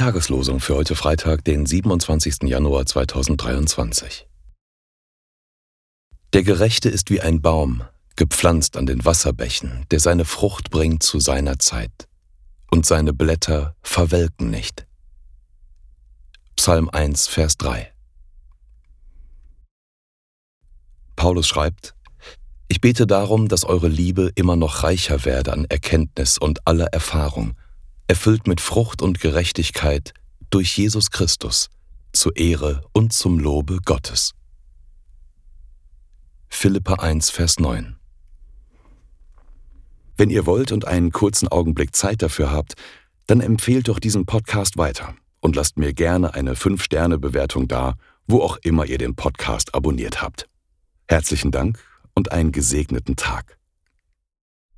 Tageslosung für heute Freitag, den 27. Januar 2023. Der Gerechte ist wie ein Baum, gepflanzt an den Wasserbächen, der seine Frucht bringt zu seiner Zeit, und seine Blätter verwelken nicht. Psalm 1, Vers 3. Paulus schreibt, Ich bete darum, dass eure Liebe immer noch reicher werde an Erkenntnis und aller Erfahrung, erfüllt mit Frucht und Gerechtigkeit durch Jesus Christus, zur Ehre und zum Lobe Gottes. Philippa 1, Vers 9 Wenn ihr wollt und einen kurzen Augenblick Zeit dafür habt, dann empfehlt doch diesen Podcast weiter und lasst mir gerne eine 5-Sterne-Bewertung da, wo auch immer ihr den Podcast abonniert habt. Herzlichen Dank und einen gesegneten Tag.